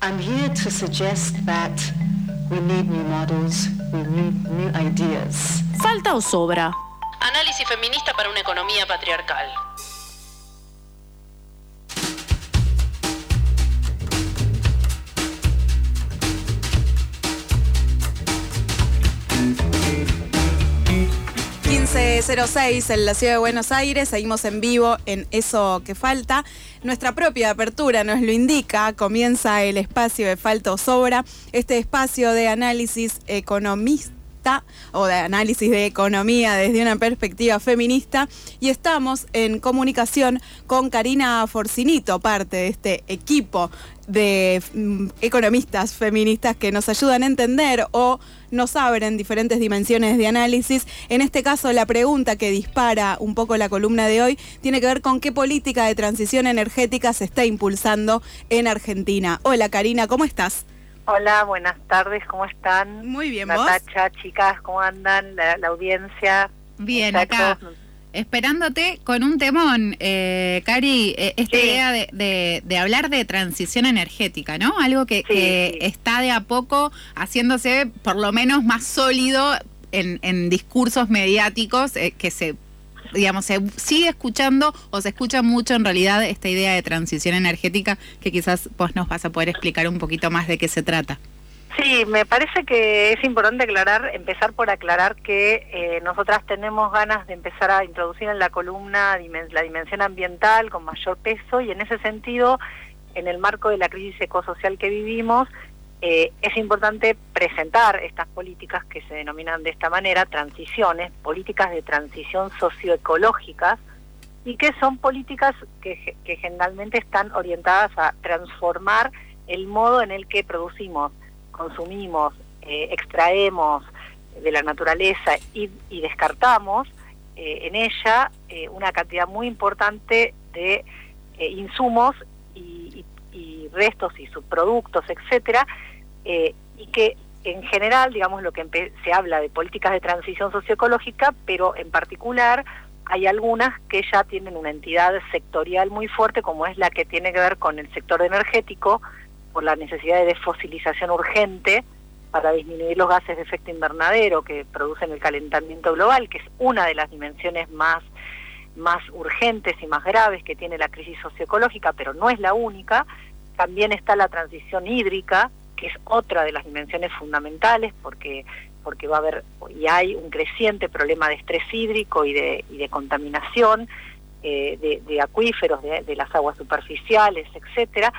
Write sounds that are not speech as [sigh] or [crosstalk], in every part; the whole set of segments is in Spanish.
I'm here to suggest that we need new models, we need new ideas. ¿Falta o sobra? Análisis feminista para una economía patriarcal. Seis en la ciudad de Buenos Aires, seguimos en vivo en Eso que Falta. Nuestra propia apertura nos lo indica, comienza el espacio de Falta o Sobra, este espacio de análisis economista o de análisis de economía desde una perspectiva feminista y estamos en comunicación con Karina Forcinito, parte de este equipo de mm, economistas feministas que nos ayudan a entender o nos abren diferentes dimensiones de análisis. En este caso, la pregunta que dispara un poco la columna de hoy tiene que ver con qué política de transición energética se está impulsando en Argentina. Hola Karina, ¿cómo estás? Hola, buenas tardes, ¿cómo están? Muy bien, Natacha, chicas, ¿cómo andan? La, audiencia. Bien, acá esperándote con un temón, eh, Cari, eh, esta idea de, hablar de transición energética, ¿no? Algo que, está de a poco haciéndose por lo menos más sólido en, discursos mediáticos eh, que se digamos, se sigue escuchando o se escucha mucho en realidad esta idea de transición energética que quizás vos nos vas a poder explicar un poquito más de qué se trata. Sí, me parece que es importante aclarar, empezar por aclarar que eh, nosotras tenemos ganas de empezar a introducir en la columna la dimensión ambiental con mayor peso y en ese sentido, en el marco de la crisis ecosocial que vivimos, eh, es importante presentar estas políticas que se denominan de esta manera transiciones, políticas de transición socioecológicas y que son políticas que, generalmente están orientadas a transformar el modo en el que producimos consumimos, eh, extraemos de la naturaleza y, descartamos eh, en ella eh, una cantidad muy importante de insumos y, restos y subproductos, etcétera, y que en general, digamos, lo que se habla de políticas de transición socioecológica, pero en particular hay algunas que ya tienen una entidad sectorial muy fuerte, como es la que tiene que ver con el sector energético, por la necesidad de desfosilización urgente para disminuir los gases de efecto invernadero que producen el calentamiento global, que es una de las dimensiones más, más urgentes y más graves que tiene la crisis socioecológica, pero no es la única. También está la transición hídrica, que es otra de las dimensiones fundamentales, porque porque va a haber y hay un creciente problema de estrés hídrico y de, y de contaminación eh, de, acuíferos, de, de, las aguas superficiales, etcétera,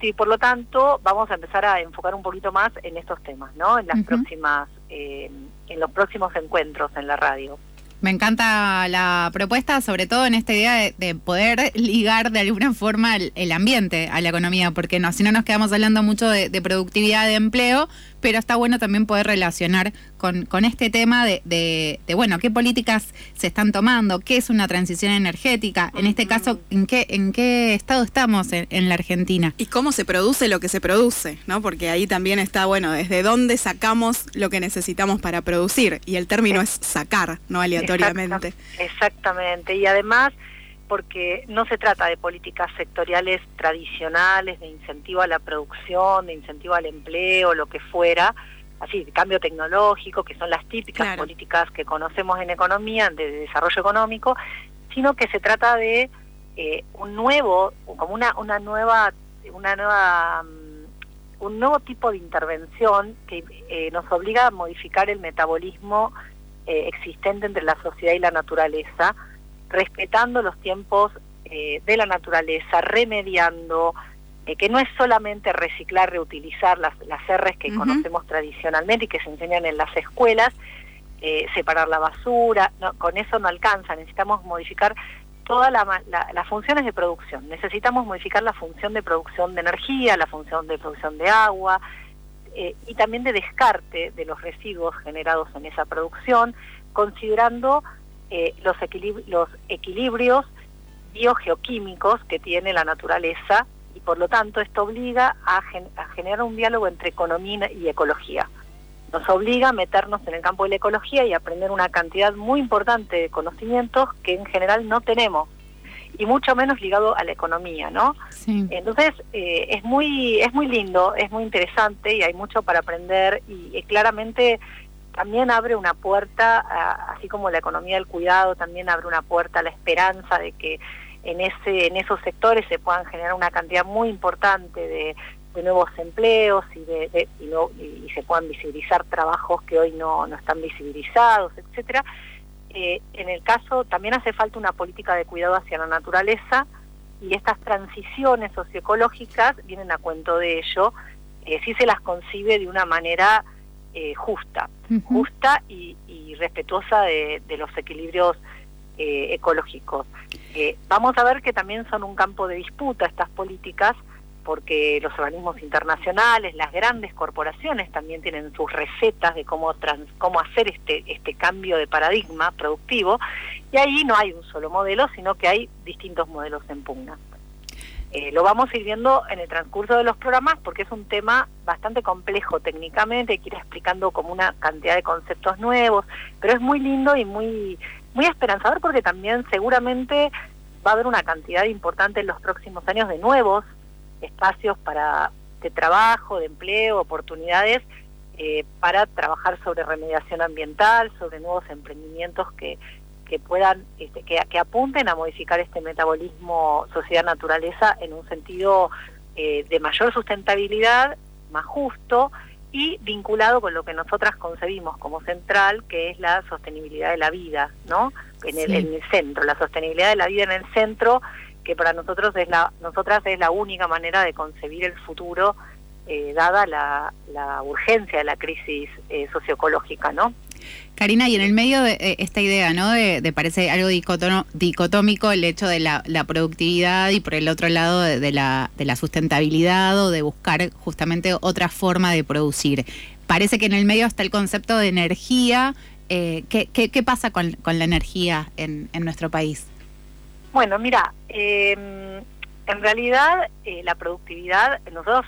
y por lo tanto vamos a empezar a enfocar un poquito más en estos temas, ¿no? En las próximas, eh, en los próximos encuentros en la radio. Me encanta la propuesta, sobre todo en esta idea de, poder ligar de alguna forma el, ambiente a la economía, porque no, si no nos quedamos hablando mucho de, productividad de empleo, pero está bueno también poder relacionar con, con este tema de, de, bueno, qué políticas se están tomando, qué es una transición energética, en este caso, en qué, en qué estado estamos en, la Argentina. Y cómo se produce lo que se produce, ¿no? Porque ahí también está, bueno, desde dónde sacamos lo que necesitamos para producir, y el término es sacar, no aleatoriamente. exactamente, y además porque no se trata de políticas sectoriales tradicionales, de incentivo a la producción, de incentivo al empleo, lo que fuera, así, de cambio tecnológico, que son las típicas políticas que conocemos en economía, de desarrollo económico, sino que se trata de eh, un nuevo, como una, una nueva, una nueva, mm, un nuevo tipo de intervención que eh, nos obliga a modificar el metabolismo eh, existente entre la sociedad y la naturaleza, respetando los tiempos eh, de la naturaleza, remediando, eh, que no es solamente reciclar, reutilizar las, las R's que conocemos tradicionalmente y que se enseñan en las escuelas, eh, separar la basura, no, con eso no alcanza, necesitamos modificar todas las funciones de producción, necesitamos modificar la función de producción de energía, la función de producción de agua, y también de descarte de los residuos generados en esa producción, considerando eh, los, los equilibrios biogeoquímicos que tiene la naturaleza y por lo tanto esto obliga a, generar un diálogo entre economía y ecología. Nos obliga a meternos en el campo de la ecología y aprender una cantidad muy importante de conocimientos que en general no tenemos. y mucho menos ligado a la economía, ¿no? Entonces eh, es muy es muy lindo, es muy interesante y hay mucho para aprender y claramente también abre una puerta, así como la economía del cuidado, también abre una puerta a la esperanza de que en ese en esos sectores se puedan generar una cantidad muy importante de, nuevos empleos y, de, y, se puedan visibilizar trabajos que hoy no, no están visibilizados, etcétera. Eh, en el caso también hace falta una política de cuidado hacia la naturaleza y estas transiciones socioecológicas vienen a cuento de ello eh, si se las concibe de una manera eh, justa, justa y, respetuosa de, los equilibrios eh, ecológicos. Eh, vamos a ver que también son un campo de disputa estas políticas porque los organismos internacionales, las grandes corporaciones también tienen sus recetas de cómo, cómo hacer este, este cambio de paradigma productivo y ahí no hay un solo modelo, sino que hay distintos modelos en pugna. Eh, lo vamos a ir viendo en el transcurso de los programas porque es un tema bastante complejo técnicamente, que ir explicando como una cantidad de conceptos nuevos, pero es muy lindo y muy, muy esperanzador porque también seguramente va a haber una cantidad importante en los próximos años de nuevos espacios para de trabajo, de empleo, oportunidades eh, para trabajar sobre remediación ambiental, sobre nuevos emprendimientos que, que puedan, este, que, que, apunten a modificar este metabolismo sociedad-naturaleza en un sentido eh, de mayor sustentabilidad, más justo y vinculado con lo que nosotras concebimos como central, que es la sostenibilidad de la vida, ¿no? En el, en el centro, la sostenibilidad de la vida en el centro, que para nosotros es la, nosotras es la única manera de concebir el futuro, eh, dada la, la, urgencia de la crisis eh, socioecológica, ¿no? Karina, y en el medio de eh, esta idea, ¿no? De, parece algo dicotómico el hecho de la, productividad y por el otro lado de, la, de la sustentabilidad o de buscar justamente otra forma de producir. Parece que en el medio está el concepto de energía. Eh, ¿qué, pasa con, la energía en, en, nuestro país? Bueno, mira, em, en realidad eh, la productividad, nosotros,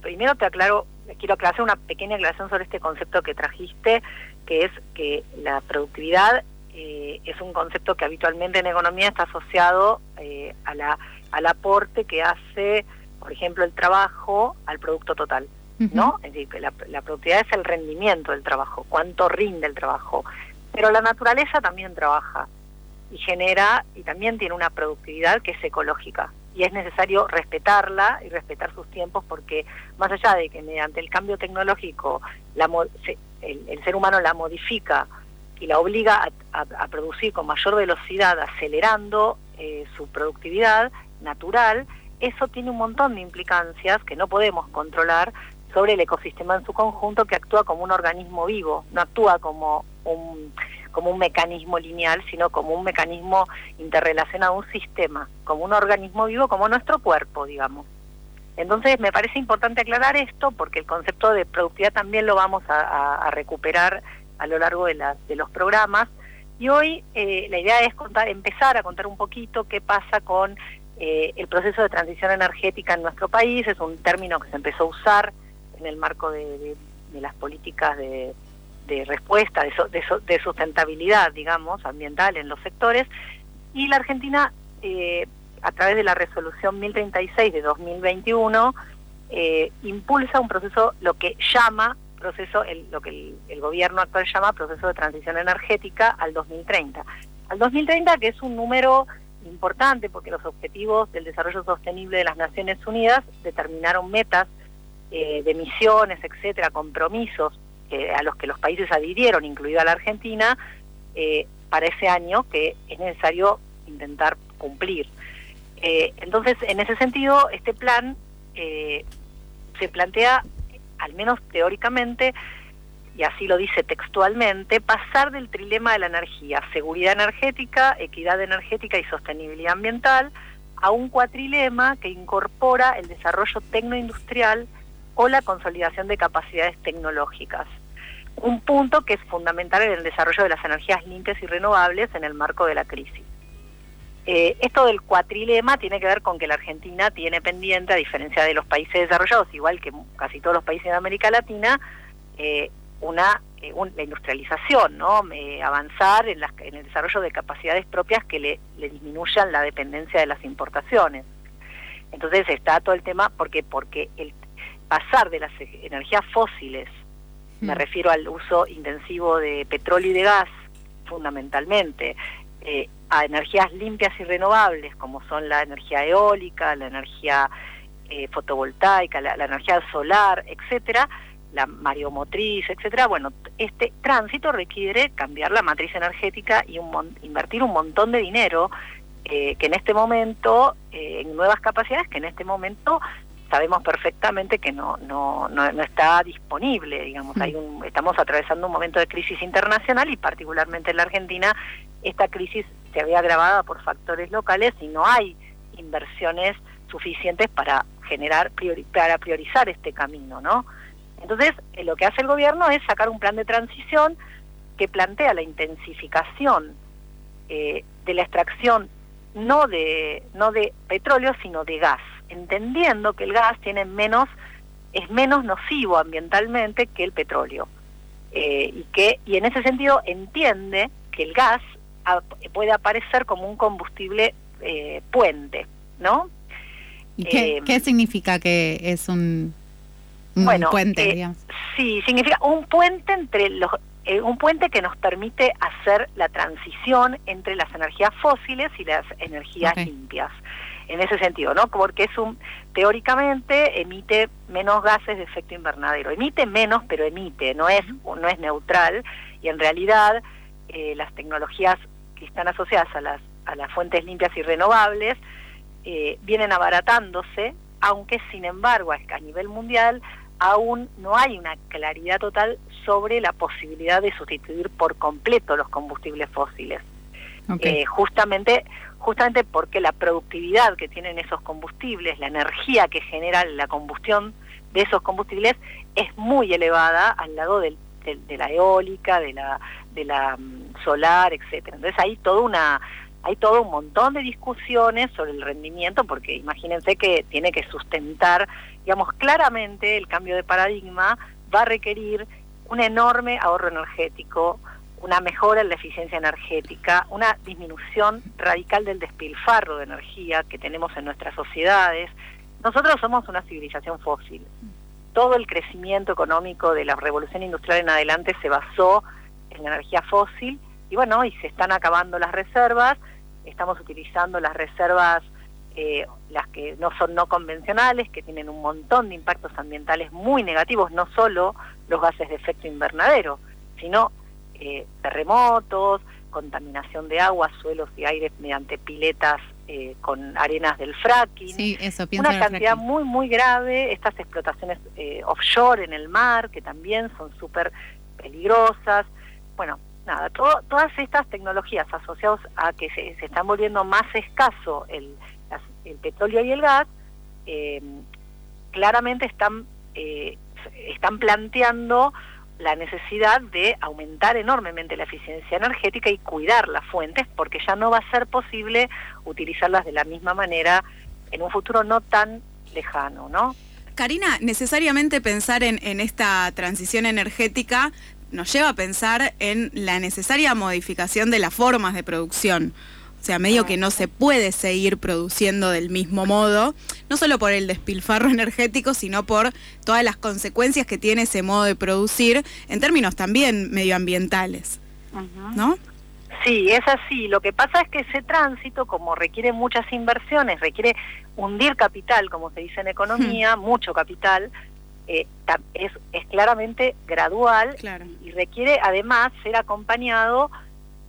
primero te aclaro, quiero hacer una pequeña aclaración sobre este concepto que trajiste que es que la productividad eh, es un concepto que habitualmente en economía está asociado eh, a la, al aporte que hace, por ejemplo, el trabajo al producto total. ¿no? Es decir, que la, productividad es el rendimiento del trabajo, cuánto rinde el trabajo. Pero la naturaleza también trabaja y genera y también tiene una productividad que es ecológica y es necesario respetarla y respetar sus tiempos porque más allá de que mediante el cambio tecnológico la, el, ser humano la modifica y la obliga a, producir con mayor velocidad, acelerando eh, su productividad natural, eso tiene un montón de implicancias que no podemos controlar sobre el ecosistema en su conjunto que actúa como un organismo vivo, no actúa como un, como un mecanismo lineal, sino como un mecanismo interrelacionado a un sistema, como un organismo vivo, como nuestro cuerpo, digamos. Entonces me parece importante aclarar esto porque el concepto de productividad también lo vamos a, recuperar a lo largo de, los programas. Y hoy eh, la idea es empezar a contar un poquito qué pasa con eh, el proceso de transición energética en nuestro país. Es un término que se empezó a usar en el marco de, las políticas de, respuesta, de, sustentabilidad, digamos, ambiental en los sectores. Y la Argentina eh, a través de la resolución 1036 de 2021, eh, impulsa un proceso, lo que llama proceso, el, lo que el, gobierno actual llama proceso de transición energética al 2030. Al 2030, que es un número importante porque los objetivos del desarrollo sostenible de las Naciones Unidas determinaron metas eh, de emisiones, etcétera, compromisos eh, a los que los países adhirieron, incluida la Argentina, para ese año que es necesario intentar cumplir. Eh, entonces, en ese sentido, este plan eh, se plantea, al menos teóricamente, y así lo dice textualmente, pasar del trilema de la energía, seguridad energética, equidad energética y sostenibilidad ambiental, a un cuatrilema que incorpora el desarrollo tecnoindustrial o la consolidación de capacidades tecnológicas. Un punto que es fundamental en el desarrollo de las energías limpias y renovables en el marco de la crisis. Eh, esto del cuatrilema tiene que ver con que la Argentina tiene pendiente, a diferencia de los países desarrollados, igual que casi todos los países de América Latina, eh, una, eh, la industrialización, ¿no? avanzar en, en, el desarrollo de capacidades propias que le, disminuyan la dependencia de las importaciones. Entonces está todo el tema, porque porque el pasar de las energías fósiles, me mm. refiero al uso intensivo de petróleo y de gas, fundamentalmente, eh, a energías limpias y renovables, como son la energía eólica, la energía eh, fotovoltaica, la, energía solar, etcétera, la mareomotriz, etcétera, bueno, este tránsito requiere cambiar la matriz energética y un invertir un montón de dinero eh, que en este momento, eh, en nuevas capacidades que en este momento sabemos perfectamente que no, no, no, está disponible, digamos, hay un, estamos atravesando un momento de crisis internacional y particularmente en la Argentina esta crisis se había agravada por factores locales y no hay inversiones suficientes para generar, para priorizar este camino, ¿no? Entonces, eh, lo que hace el gobierno es sacar un plan de transición que plantea la intensificación eh, de la extracción no de, no de petróleo, sino de gas, entendiendo que el gas tiene menos, es menos nocivo ambientalmente que el petróleo. Eh, y que y en ese sentido entiende que el gas puede aparecer como un combustible puente, ¿no? ¿Y qué, qué significa que es un un puente, eh, Sí, significa un puente entre los eh, un puente que nos permite hacer la transición entre las energías fósiles y las energías limpias. En ese sentido, ¿no? Porque es un teóricamente emite menos gases de efecto invernadero. Emite menos, pero emite, no es no es neutral y en realidad eh, las tecnologías que están asociadas a las a las fuentes limpias y renovables vienen abaratándose, aunque sin embargo a nivel mundial aún no hay una claridad total sobre la posibilidad de sustituir por completo los combustibles fósiles. Eh, justamente, justamente porque la productividad que tienen esos combustibles, la energía que genera la combustión de esos combustibles es muy elevada al lado de la eólica, de la, de la mm, solar, etcétera. Entonces hay toda una hay todo un montón de discusiones sobre el rendimiento, porque imagínense que tiene que sustentar digamos, claramente el cambio de paradigma va a requerir un enorme ahorro energético, una mejora en la eficiencia energética, una disminución radical del despilfarro de energía que tenemos en nuestras sociedades. Nosotros somos una civilización fósil. Todo el crecimiento económico de la revolución industrial en adelante se basó en la energía fósil y bueno, y se están acabando las reservas, estamos utilizando las reservas eh, las que no son no convencionales, que tienen un montón de impactos ambientales muy negativos, no solo los gases de efecto invernadero, sino eh, terremotos, contaminación de agua, suelos y aires mediante piletas eh, con arenas del fracking, sí, eso, una cantidad muy muy grave, estas explotaciones offshore en el mar que también son súper peligrosas, bueno, nada, todas estas tecnologías asociadas a que se, se están volviendo más escaso el, el petróleo y el gas, eh, claramente están, eh, están planteando la necesidad de aumentar enormemente la eficiencia energética y cuidar las fuentes, porque ya no va a ser posible utilizarlas de la misma manera en un futuro no tan lejano, ¿no? Karina, necesariamente pensar en, en esta transición energética nos lleva a pensar en la necesaria modificación de las formas de producción. O sea, medio que no se puede seguir produciendo del mismo modo, no solo por el despilfarro [laughs] energético, sino por todas las consecuencias que tiene ese modo de producir en términos también medioambientales. ¿No? Sí, es así. Lo que pasa es que ese tránsito, como requiere muchas inversiones, requiere hundir capital, como se dice en economía, mucho capital, eh, es, es, claramente gradual y requiere además ser acompañado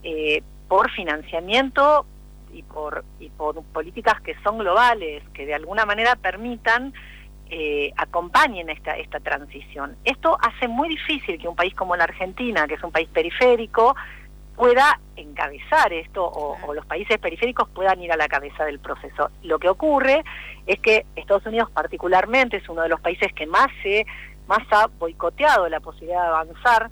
eh, por financiamiento y por, y por políticas que son globales, que de alguna manera permitan, eh, acompañen esta, esta transición. Esto hace muy difícil que un país como la Argentina, que es un país periférico, pueda encabezar esto o, los países periféricos puedan ir a la cabeza del proceso. Lo que ocurre es que Estados Unidos particularmente es uno de los países que más se más ha boicoteado la posibilidad de avanzar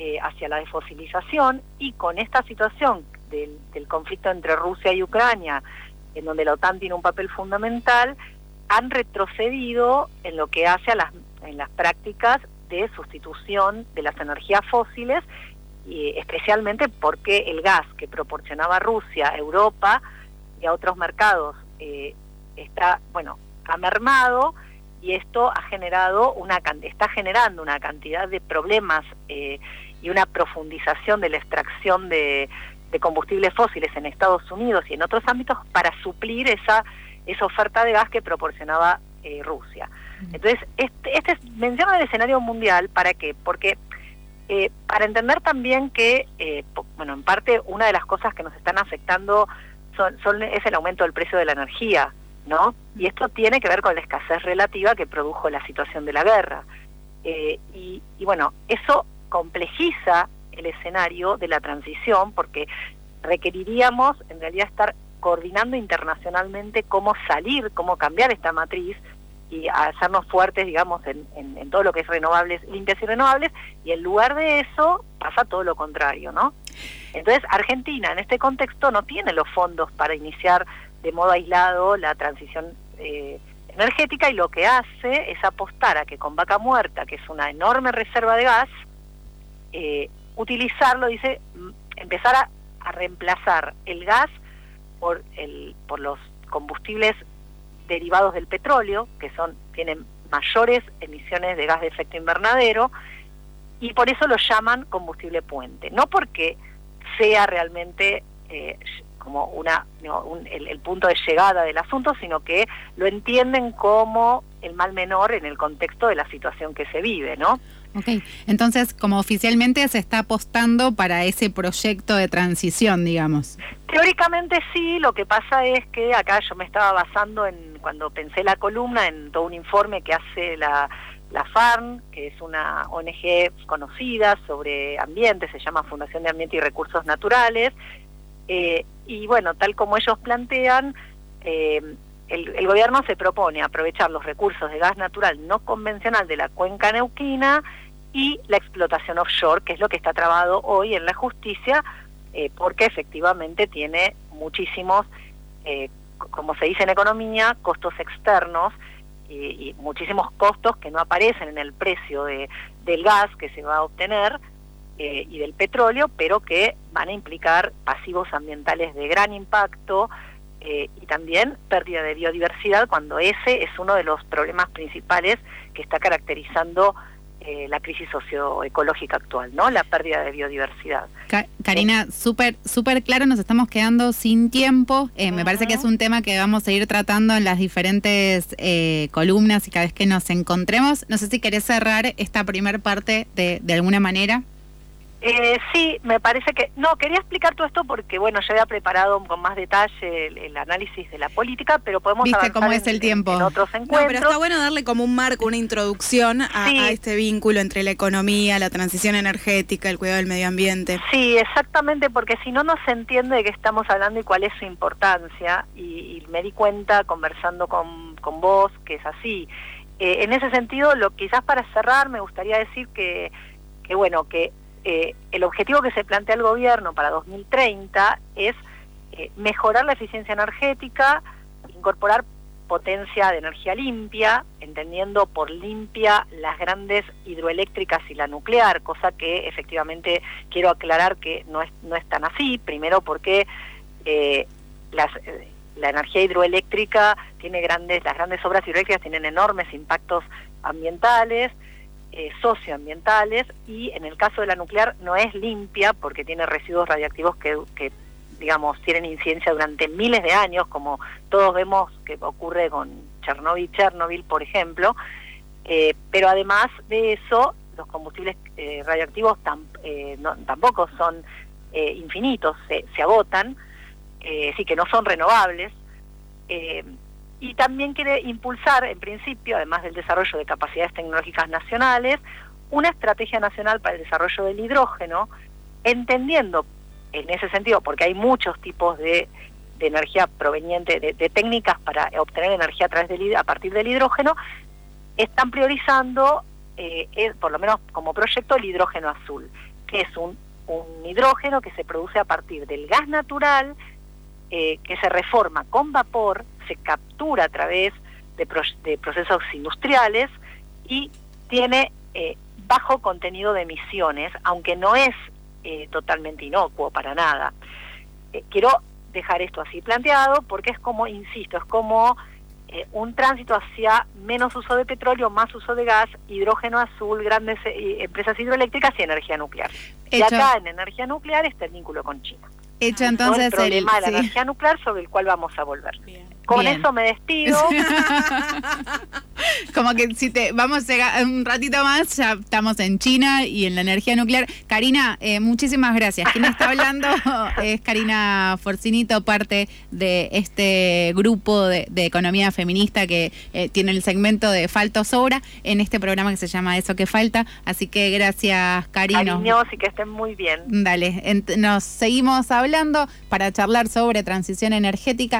eh, hacia la desfosilización y con esta situación del, conflicto entre Rusia y Ucrania, en donde la OTAN tiene un papel fundamental, han retrocedido en lo que hace a las, en las prácticas de sustitución de las energías fósiles, y especialmente porque el gas que proporcionaba Rusia a Europa y a otros mercados eh, está, bueno, ha mermado y esto ha generado una está generando una cantidad de problemas eh, y una profundización de la extracción de, combustibles fósiles en Estados Unidos y en otros ámbitos para suplir esa esa oferta de gas que proporcionaba eh, Rusia. Entonces, este, este menciona el escenario mundial, ¿para qué? Porque eh, para entender también que, bueno, en parte una de las cosas que nos están afectando son, son, es el aumento del precio de la energía. ¿no? Y esto tiene que ver con la escasez relativa que produjo la situación de la guerra. Eh, y, bueno, eso complejiza el escenario de la transición porque requeriríamos en realidad estar coordinando internacionalmente cómo salir, cómo cambiar esta matriz y hacernos fuertes, digamos, en, todo lo que es renovables, limpias y renovables, y en lugar de eso pasa todo lo contrario, ¿no? Entonces, Argentina en este contexto no tiene los fondos para iniciar de modo aislado la transición eh, energética y lo que hace es apostar a que con vaca muerta, que es una enorme reserva de gas, eh, utilizarlo, dice, empezar a, reemplazar el gas por, el, por los combustibles derivados del petróleo, que son tienen mayores emisiones de gas de efecto invernadero, y por eso lo llaman combustible puente. No porque sea realmente eh, como una el, punto de llegada del asunto, sino que lo entienden como el mal menor en el contexto de la situación que se vive, ¿no? Ok, entonces como oficialmente se está apostando para ese proyecto de transición, digamos. Teóricamente sí, lo que pasa es que acá yo me estaba basando en, cuando pensé la columna, en todo un informe que hace la, la FARN, que es una ONG conocida sobre ambiente, se llama Fundación de Ambiente y Recursos Naturales, eh, y bueno, tal como ellos plantean, eh, el, gobierno se propone aprovechar los recursos de gas natural no convencional de la cuenca neuquina y la explotación offshore, que es lo que está trabado hoy en la justicia, eh, porque efectivamente tiene muchísimos, como se dice en economía, costos externos y, muchísimos costos que no aparecen en el precio de, del gas que se va a obtener eh, y del petróleo, pero que van a implicar pasivos ambientales de gran impacto eh, y también pérdida de biodiversidad, cuando ese es uno de los problemas principales que está caracterizando eh, la crisis socioecológica actual, ¿no? La pérdida de biodiversidad. Karina, súper súper claro, nos estamos quedando sin tiempo. Me parece que es un tema que vamos a ir tratando en las diferentes columnas y cada vez que nos encontremos. No sé si querés cerrar esta primera parte de, de alguna manera. Eh, sí, me parece que... No, quería explicar todo esto porque, bueno, yo había preparado con más detalle el, análisis de la política, pero podemos ¿Viste cómo es el tiempo? En, otros encuentros. No, pero está bueno darle como un marco, una introducción a, este vínculo entre la economía, la transición energética, el cuidado del medio ambiente. Sí, exactamente, porque si no, no se entiende de qué estamos hablando y cuál es su importancia, y, me di cuenta conversando con, con vos que es así. Eh, en ese sentido, lo quizás para cerrar, me gustaría decir que, que bueno, que eh, el objetivo que se plantea el gobierno para 2030 es eh, mejorar la eficiencia energética, incorporar potencia de energía limpia, entendiendo por limpia las grandes hidroeléctricas y la nuclear, cosa que efectivamente quiero aclarar que no es, no es tan así, primero porque eh, la energía hidroeléctrica tiene grandes, las grandes obras hidroeléctricas tienen enormes impactos ambientales, eh, socioambientales y en el caso de la nuclear no es limpia porque tiene residuos radiactivos que, digamos, tienen incidencia durante miles de años, como todos vemos que ocurre con Chernobyl, Chernobyl, por ejemplo, eh, pero además de eso, los combustibles eh, radioactivos tampoco son infinitos, se, se agotan, sí que no son renovables y también quiere impulsar, en principio, además del desarrollo de capacidades tecnológicas nacionales, una estrategia nacional para el desarrollo del hidrógeno, entendiendo en ese sentido, porque hay muchos tipos de, energía proveniente, de, técnicas para obtener energía a, través del, a partir del hidrógeno, están priorizando, eh, por lo menos como proyecto, el hidrógeno azul, que es un, un hidrógeno que se produce a partir del gas natural, eh, que se reforma con vapor, se captura a través de, procesos industriales y tiene eh, bajo contenido de emisiones, aunque no es eh, totalmente inocuo para nada. Eh, quiero dejar esto así planteado porque es como, insisto, es como eh, un tránsito hacia menos uso de petróleo, más uso de gas, hidrógeno azul, grandes empresas hidroeléctricas y energía nuclear. Y acá en energía nuclear está el vínculo con China. Hecho entonces el problema de la energía nuclear sobre el cual vamos a volver. Con eso me despido. [laughs] Como que si te vamos a un ratito más, ya estamos en China y en la energía nuclear. Karina, eh, muchísimas gracias. Quien está hablando [laughs] es Karina Forcinito, parte de este grupo de, economía feminista que eh, tiene el segmento de Falta o Sobra en este programa que se llama Eso que Falta. Así que gracias, Karina. Cariños y que estén muy bien. Dale, nos seguimos hablando para charlar sobre transición energética